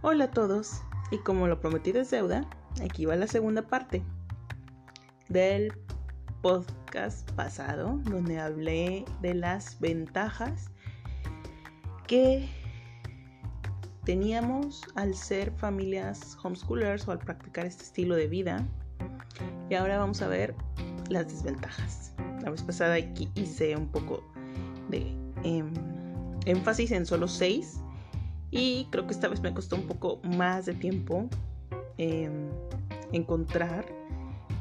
Hola a todos, y como lo prometido es deuda, aquí va la segunda parte del podcast pasado, donde hablé de las ventajas que teníamos al ser familias homeschoolers o al practicar este estilo de vida. Y ahora vamos a ver las desventajas. La vez pasada aquí hice un poco de em, énfasis en solo seis y creo que esta vez me costó un poco más de tiempo em, encontrar.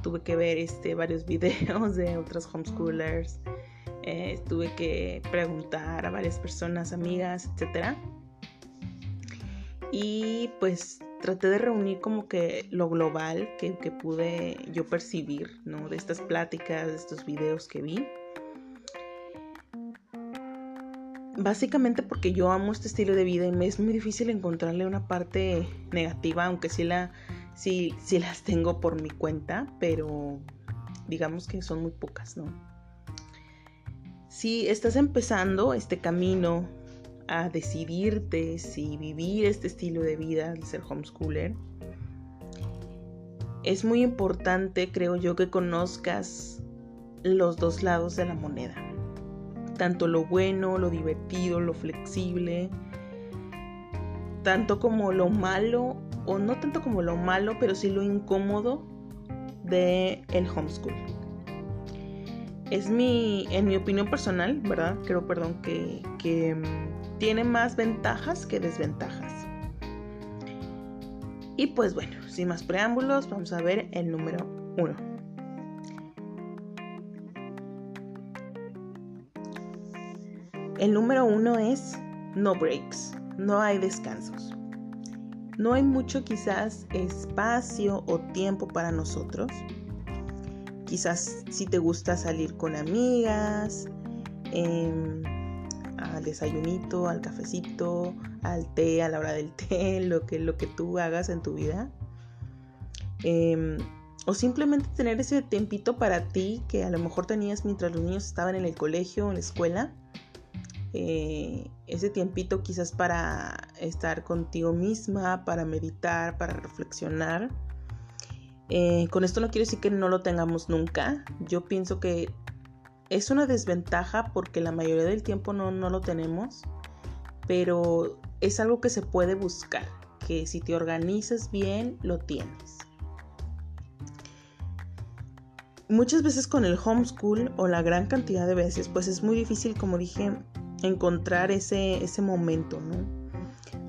Tuve que ver este, varios videos de otros homeschoolers. Eh, tuve que preguntar a varias personas, amigas, etc. Y pues traté de reunir como que lo global que, que pude yo percibir, ¿no? De estas pláticas, de estos videos que vi. Básicamente porque yo amo este estilo de vida y me es muy difícil encontrarle una parte negativa, aunque sí, sí, sí las tengo por mi cuenta, pero digamos que son muy pocas, ¿no? Si estás empezando este camino a decidirte si vivir este estilo de vida, de ser homeschooler, es muy importante, creo yo, que conozcas los dos lados de la moneda tanto lo bueno, lo divertido, lo flexible, tanto como lo malo, o no tanto como lo malo, pero sí lo incómodo de el homeschool. Es mi, en mi opinión personal, ¿verdad? Creo, perdón, que, que mm, tiene más ventajas que desventajas. Y pues bueno, sin más preámbulos, vamos a ver el número uno. El número uno es no breaks, no hay descansos. No hay mucho quizás espacio o tiempo para nosotros. Quizás si te gusta salir con amigas, em, al desayunito, al cafecito, al té, a la hora del té, lo que, lo que tú hagas en tu vida. Em, o simplemente tener ese tiempito para ti que a lo mejor tenías mientras los niños estaban en el colegio o en la escuela eh, ese tiempito quizás para estar contigo misma, para meditar, para reflexionar. Eh, con esto no quiero decir que no lo tengamos nunca. Yo pienso que es una desventaja porque la mayoría del tiempo no, no lo tenemos, pero es algo que se puede buscar, que si te organizas bien, lo tienes. Muchas veces con el homeschool o la gran cantidad de veces, pues es muy difícil, como dije, encontrar ese, ese momento, ¿no?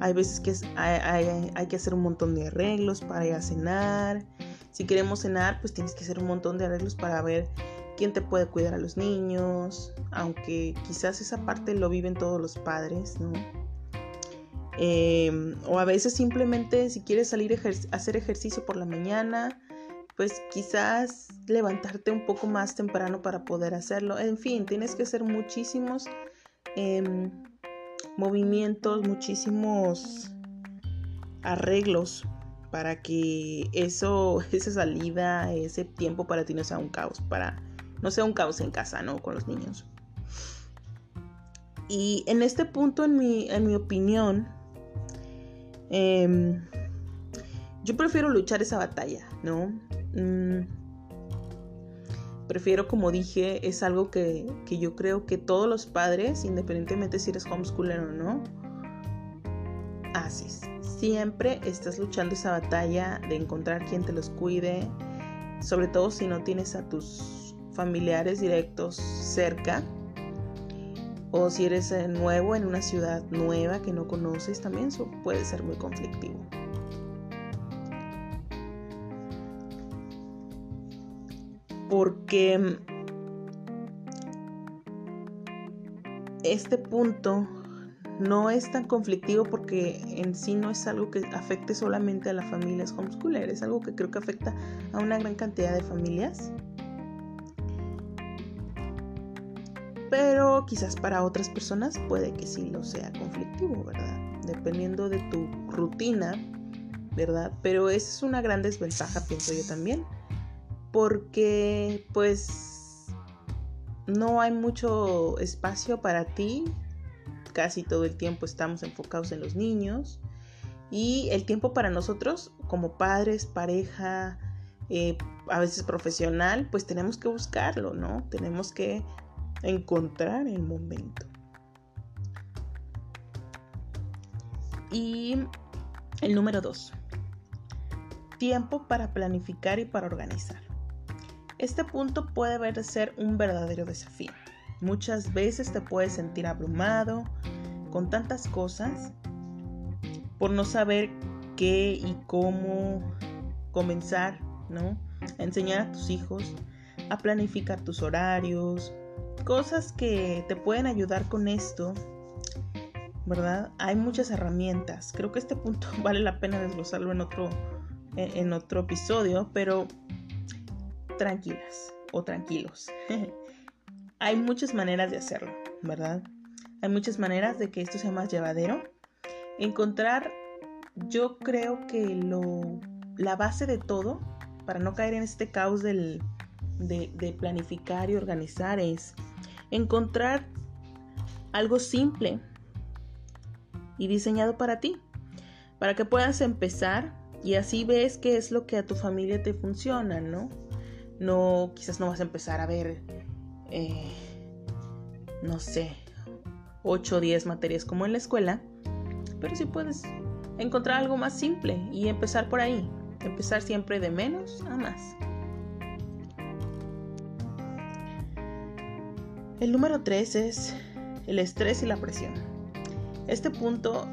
Hay veces que hay, hay, que hacer un montón de arreglos para ir a cenar. Si queremos cenar, pues tienes que hacer un montón de arreglos para ver quién te puede cuidar a los niños, aunque quizás esa parte lo viven todos los padres, ¿no? Em, o a veces simplemente si quieres salir a hacer ejercicio por la mañana, pues quizás levantarte un poco más temprano para poder hacerlo. En fin, tienes que hacer muchísimos Em, movimientos, muchísimos arreglos para que eso, esa salida, ese tiempo para ti no sea un caos, para no sea un caos en casa, ¿no? Con los niños. Y en este punto, en mi, en mi opinión, em, yo prefiero luchar esa batalla, ¿no? Mm, Prefiero, como dije, es algo que, yo creo que todos los padres, independientemente si eres homeschooler o no, haces. Siempre estás luchando esa batalla de encontrar quien te los cuide, sobre todo si no tienes a tus familiares directos cerca o si eres eh, nuevo en una ciudad nueva que no conoces, también eso puede ser muy conflictivo. Porque este punto no es tan conflictivo porque en sí no es algo que afecte solamente a las familias homeschooler, es algo que creo que afecta a una gran cantidad de familias. Pero quizás para otras personas puede que sí lo sea conflictivo, ¿verdad? Dependiendo de tu rutina, ¿verdad? Pero esa es una gran desventaja, pienso yo también porque pues no hay mucho espacio para ti, casi todo el tiempo estamos enfocados en los niños Y el tiempo para nosotros, como padres, pareja, eh, a veces profesional, pues tenemos que buscarlo, ¿no? Tenemos que encontrar el momento. Y el número dos, tiempo para planificar y para organizar. Este punto puede ser un verdadero desafío. Muchas veces te puedes sentir abrumado con tantas cosas por no saber qué y cómo comenzar, ¿no? A enseñar a tus hijos, a planificar tus horarios, cosas que te pueden ayudar con esto, ¿verdad? Hay muchas herramientas. Creo que este punto vale la pena desglosarlo en otro, en otro episodio, pero tranquilas o tranquilos. Hay muchas maneras de hacerlo, ¿verdad? Hay muchas maneras de que esto sea más llevadero. Encontrar, yo creo que lo, la base de todo, para no caer en este caos del, de, de planificar y organizar, es encontrar algo simple y diseñado para ti, para que puedas empezar y así ves qué es lo que a tu familia te funciona, ¿no? No, quizás no vas a empezar a ver, eh, no sé, 8 o 10 materias como en la escuela, pero sí puedes encontrar algo más simple y empezar por ahí. Empezar siempre de menos a más. El número 3 es el estrés y la presión. Este punto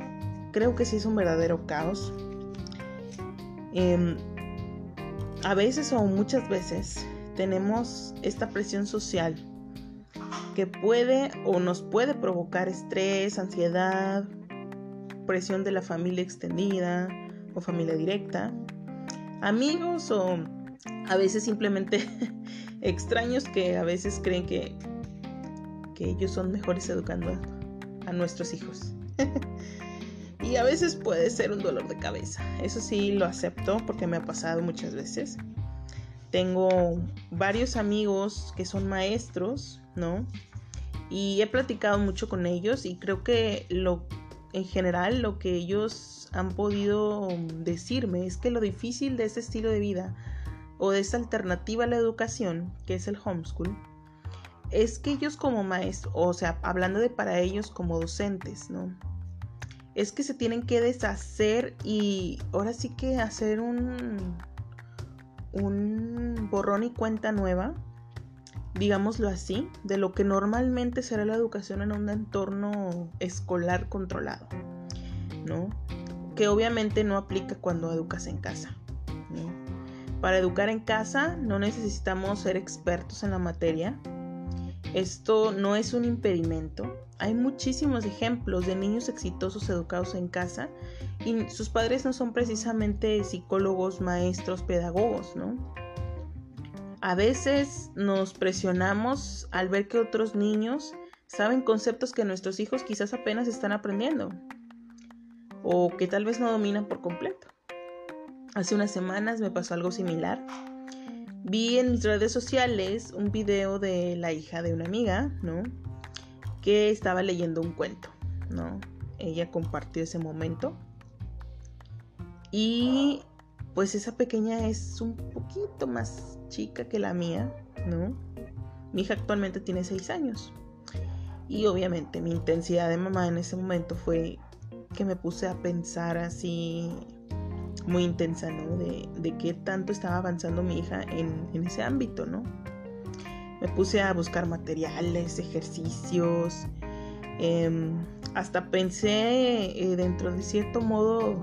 creo que sí es un verdadero caos. Em, a veces o muchas veces tenemos esta presión social que puede o nos puede provocar estrés, ansiedad, presión de la familia extendida o familia directa, amigos o a veces simplemente extraños que a veces creen que, que ellos son mejores educando a, a nuestros hijos. y a veces puede ser un dolor de cabeza. Eso sí lo acepto porque me ha pasado muchas veces. Tengo varios amigos que son maestros, ¿no? Y he platicado mucho con ellos y creo que lo en general lo que ellos han podido decirme es que lo difícil de ese estilo de vida o de esa alternativa a la educación, que es el homeschool, es que ellos como maestros, o sea, hablando de para ellos como docentes, ¿no? Es que se tienen que deshacer y ahora sí que hacer un, un borrón y cuenta nueva, digámoslo así, de lo que normalmente será la educación en un entorno escolar controlado, ¿no? Que obviamente no aplica cuando educas en casa. Para educar en casa no necesitamos ser expertos en la materia. Esto no es un impedimento, hay muchísimos ejemplos de niños exitosos educados en casa y sus padres no son precisamente psicólogos, maestros, pedagogos, ¿no? A veces nos presionamos al ver que otros niños saben conceptos que nuestros hijos quizás apenas están aprendiendo o que tal vez no dominan por completo. Hace unas semanas me pasó algo similar. Vi en mis redes sociales un video de la hija de una amiga, ¿no? Que estaba leyendo un cuento, ¿no? Ella compartió ese momento. Y pues esa pequeña es un poquito más chica que la mía, ¿no? Mi hija actualmente tiene 6 años. Y obviamente mi intensidad de mamá en ese momento fue que me puse a pensar así muy intensa, ¿no? De, de qué tanto estaba avanzando mi hija en ese ámbito, ¿no? Me puse a buscar materiales, ejercicios. Em, hasta pensé eh, dentro de cierto modo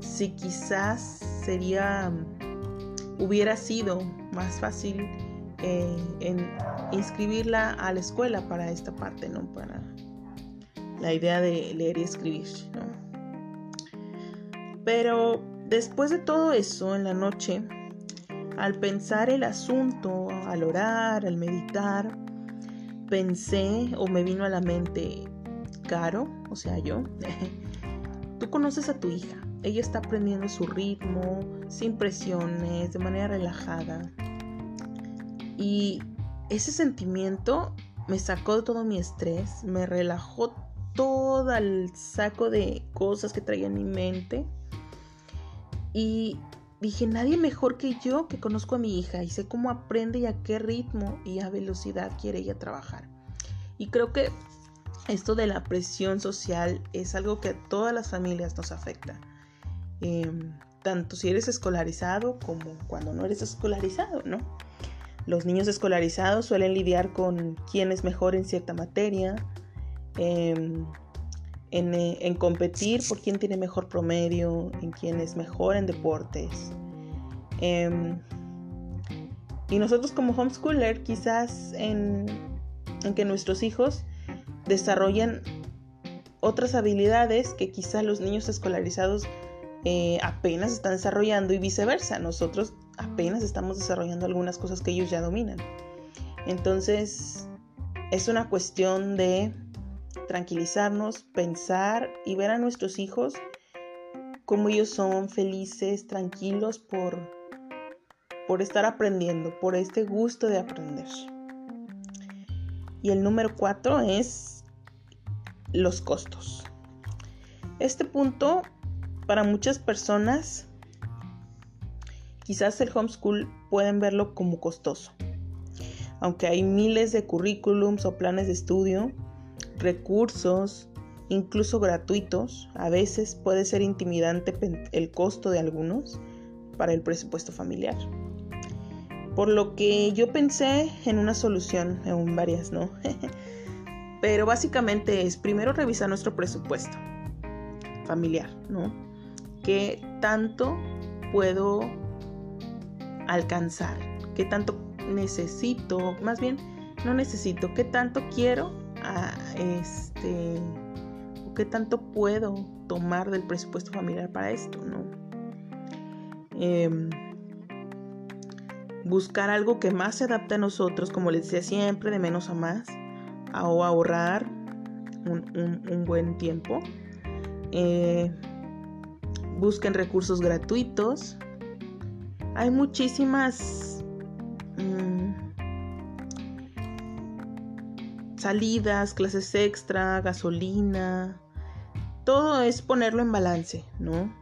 si quizás sería, hubiera sido más fácil eh, inscribirla a la escuela para esta parte, ¿no? Para la idea de leer y escribir. Pero después de todo eso, en la noche, al pensar el asunto, al orar, al meditar, pensé o me vino a la mente, Caro, o sea yo, tú conoces a tu hija, ella está aprendiendo su ritmo, sin presiones, de manera relajada. Y ese sentimiento me sacó de todo mi estrés, me relajó todo el saco de cosas que traía en mi mente. Y dije, nadie mejor que yo que conozco a mi hija y sé cómo aprende y a qué ritmo y a velocidad quiere ella trabajar. Y creo que esto de la presión social es algo que a todas las familias nos afecta. Em, tanto si eres escolarizado como cuando no eres escolarizado, ¿no? Los niños escolarizados suelen lidiar con quién es mejor en cierta materia, em, en, competir por quién tiene mejor promedio, en quién es mejor en deportes. Em, y nosotros como homeschooler quizás en, en que nuestros hijos desarrollen otras habilidades que quizás los niños escolarizados eh, apenas están desarrollando y viceversa. Nosotros apenas estamos desarrollando algunas cosas que ellos ya dominan. Entonces, es una cuestión de tranquilizarnos, pensar y ver a nuestros hijos como ellos son felices, tranquilos por, por estar aprendiendo, por este gusto de aprender. Y el número cuatro es los costos. Este punto para muchas personas quizás el homeschool pueden verlo como costoso. Aunque hay miles de currículums o planes de estudio, recursos, incluso gratuitos, a veces puede ser intimidante el costo de algunos para el presupuesto familiar. Por lo que yo pensé en una solución, en varias, ¿no? Pero básicamente es primero revisar nuestro presupuesto familiar, ¿no? ¿Qué tanto puedo alcanzar? ¿Qué tanto necesito? Más bien, no necesito, ¿qué tanto quiero? Este, ¿Qué tanto puedo tomar del presupuesto familiar para esto? ¿no? Em, buscar algo que más se adapte a nosotros, como les decía siempre, de menos a más, o ahorrar un, buen tiempo. Eh, busquen recursos gratuitos. Hay muchísimas salidas, clases extra, gasolina. Todo es ponerlo en balance, ¿no?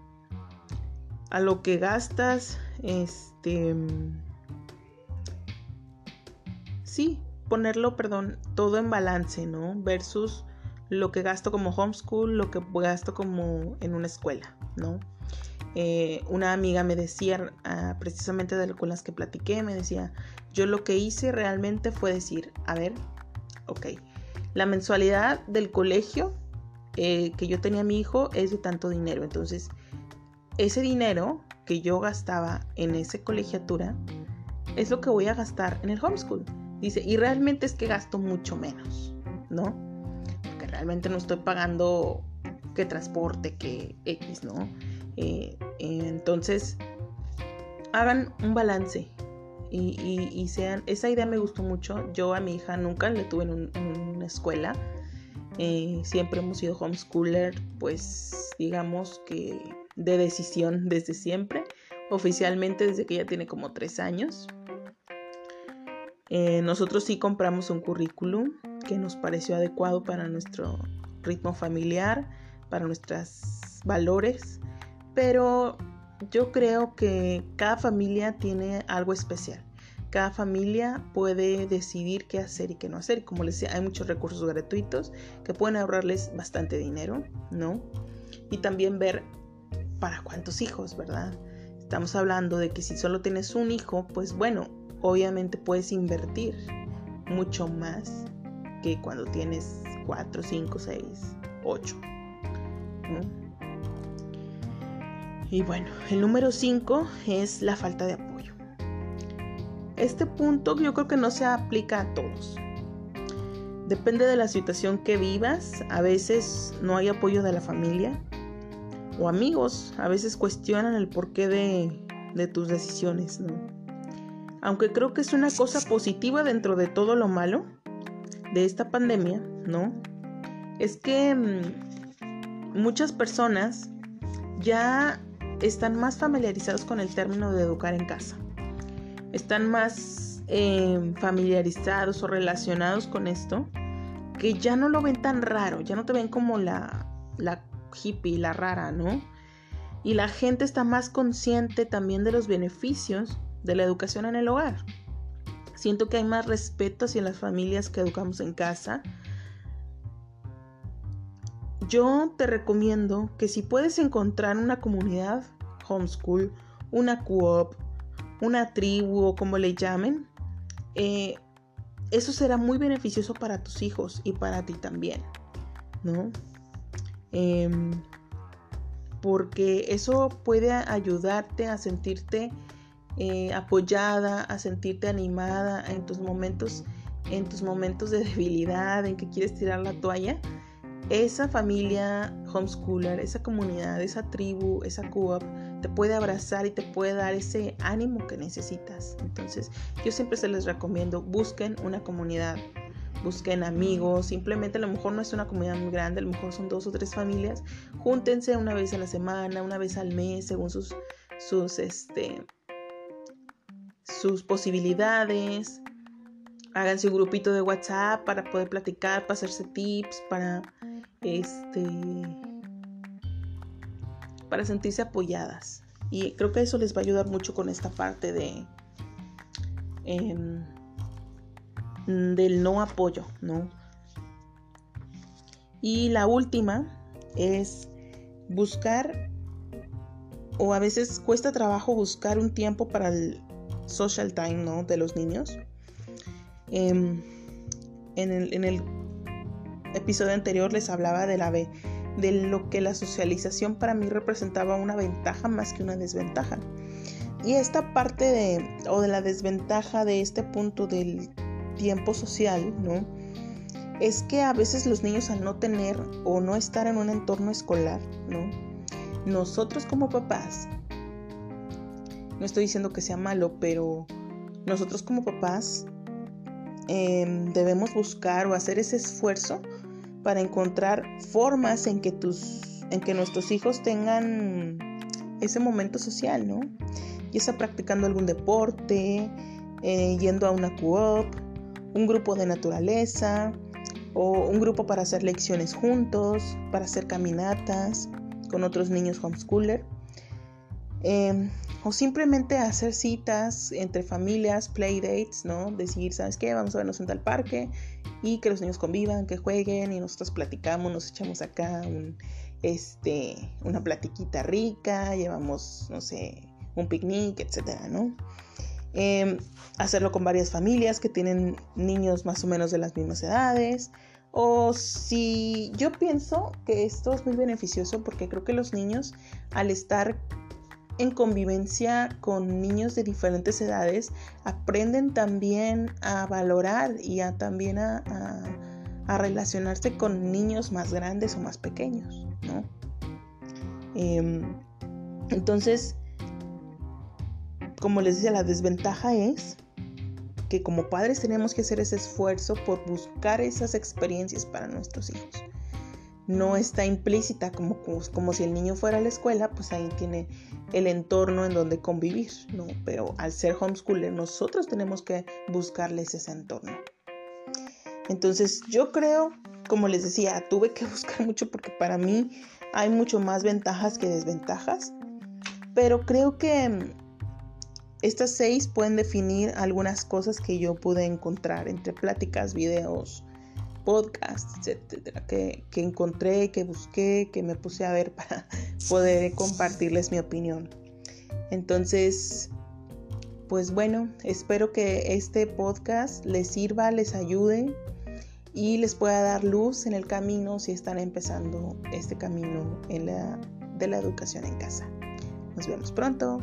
A lo que gastas, este sí, ponerlo, perdón, todo en balance, ¿no? Versus lo que gasto como homeschool, lo que gasto como en una escuela, ¿no? Eh, una amiga me decía, ah, precisamente de con las que platiqué, me decía, yo lo que hice realmente fue decir, a ver, ok, la mensualidad del colegio eh, que yo tenía a mi hijo es de tanto dinero, entonces ese dinero que yo gastaba en esa colegiatura es lo que voy a gastar en el homeschool. Dice, y realmente es que gasto mucho menos, ¿no? Porque realmente no estoy pagando que transporte, que X, ¿no? Eh, entonces, hagan un balance y, sean, esa idea me gustó mucho. Yo a mi hija nunca le tuve en, una escuela. Eh, siempre hemos sido homeschooler, pues digamos que de decisión desde siempre, oficialmente desde que ella tiene como tres años. Eh, nosotros sí compramos un currículum que nos pareció adecuado para nuestro ritmo familiar, para nuestros valores, pero yo creo que cada familia tiene algo especial. Cada familia puede decidir qué hacer y qué no hacer. Como les decía, hay muchos recursos gratuitos que pueden ahorrarles bastante dinero, ¿no? Y también ver para cuántos hijos, ¿verdad? Estamos hablando de que si solo tienes un hijo, pues bueno, obviamente puedes invertir mucho más que cuando tienes 4, 5, 6, 8. Y bueno, el número 5 es la falta de apoyo. Este punto yo creo que no se aplica a todos. Depende de la situación que vivas. A veces no hay apoyo de la familia o amigos. A veces cuestionan el porqué de, de tus decisiones. ¿no? aunque creo que es una cosa positiva dentro de todo lo malo de esta pandemia, ¿no? Es que mm, muchas personas ya están más familiarizados con el término de educar en casa. Están más em, familiarizados o relacionados con esto que ya no lo ven tan raro, ya no te ven como la, la hippie, la rara, ¿no? y la gente está más consciente también de los beneficios de la educación en el hogar. Siento que hay más respeto hacia las familias que educamos en casa. Yo te recomiendo que si puedes encontrar una comunidad homeschool, una co-op, una tribu o como le llamen, eh, eso será muy beneficioso para tus hijos y para ti también, ¿no? Em, porque eso puede ayudarte a sentirte eh, apoyada, a sentirte animada en tus momentos, en tus momentos de debilidad, en que quieres tirar la toalla. Esa familia homeschooler, esa comunidad, esa tribu, esa co te puede abrazar y te puede dar ese ánimo que necesitas. Entonces, yo siempre se les recomiendo, busquen una comunidad, busquen amigos, simplemente a lo mejor no es una comunidad muy grande, a lo mejor son dos o tres familias, júntense una vez a la semana, una vez al mes, según sus, sus, este, sus posibilidades. Háganse un grupito de WhatsApp para poder platicar, para hacerse tips, para este para sentirse apoyadas. Y creo que eso les va a ayudar mucho con esta parte de em, del no apoyo, ¿no? Y la última es buscar, o a veces cuesta trabajo buscar un tiempo para el social time, ¿no? De los niños. Em, en, el, episodio anterior les hablaba de la de lo que la socialización para mí representaba una ventaja más que una desventaja. Y esta parte de, o de la desventaja de este punto del tiempo social, ¿no? Es que a veces los niños al no tener o no estar en un entorno escolar, ¿no? Nosotros como papás, no estoy diciendo que sea malo, pero nosotros como papás em, debemos buscar o hacer ese esfuerzo para encontrar formas en que tus, en que nuestros hijos tengan ese momento social, ¿no? Ya sea practicando algún deporte, eh, yendo a una co-op, un grupo de naturaleza o un grupo para hacer lecciones juntos, para hacer caminatas con otros niños homeschooler. Em, o simplemente hacer citas entre familias, playdates, ¿no? Decir, ¿sabes qué? Vamos a vernos en tal parque y que los niños convivan, que jueguen y nosotros platicamos, nos echamos acá un, este, una platiquita rica, llevamos, no sé, un picnic, etcétera, ¿no? Em, hacerlo con varias familias que tienen niños más o menos de las mismas edades. O si yo pienso que esto es muy beneficioso porque creo que los niños al estar en convivencia con niños de diferentes edades aprenden también a valorar y a también a, relacionarse con niños más grandes o más pequeños, ¿no? Em, entonces, como les decía, la desventaja es que como padres tenemos que hacer ese esfuerzo por buscar esas experiencias para nuestros hijos. No está implícita como, como, si el niño fuera a la escuela, pues ahí tiene el entorno en donde convivir, ¿no? Pero al ser homeschooler nosotros tenemos que buscarles ese entorno. Entonces yo creo, como les decía, tuve que buscar mucho porque para mí hay mucho más ventajas que desventajas, pero creo que estas seis pueden definir algunas cosas que yo pude encontrar entre pláticas, videos, podcasts, etcétera, que, que encontré, que busqué, que me puse a ver para poder compartirles mi opinión. Entonces, pues bueno, espero que este podcast les sirva, les ayude y les pueda dar luz en el camino si están empezando este camino de la educación en casa. Nos vemos pronto.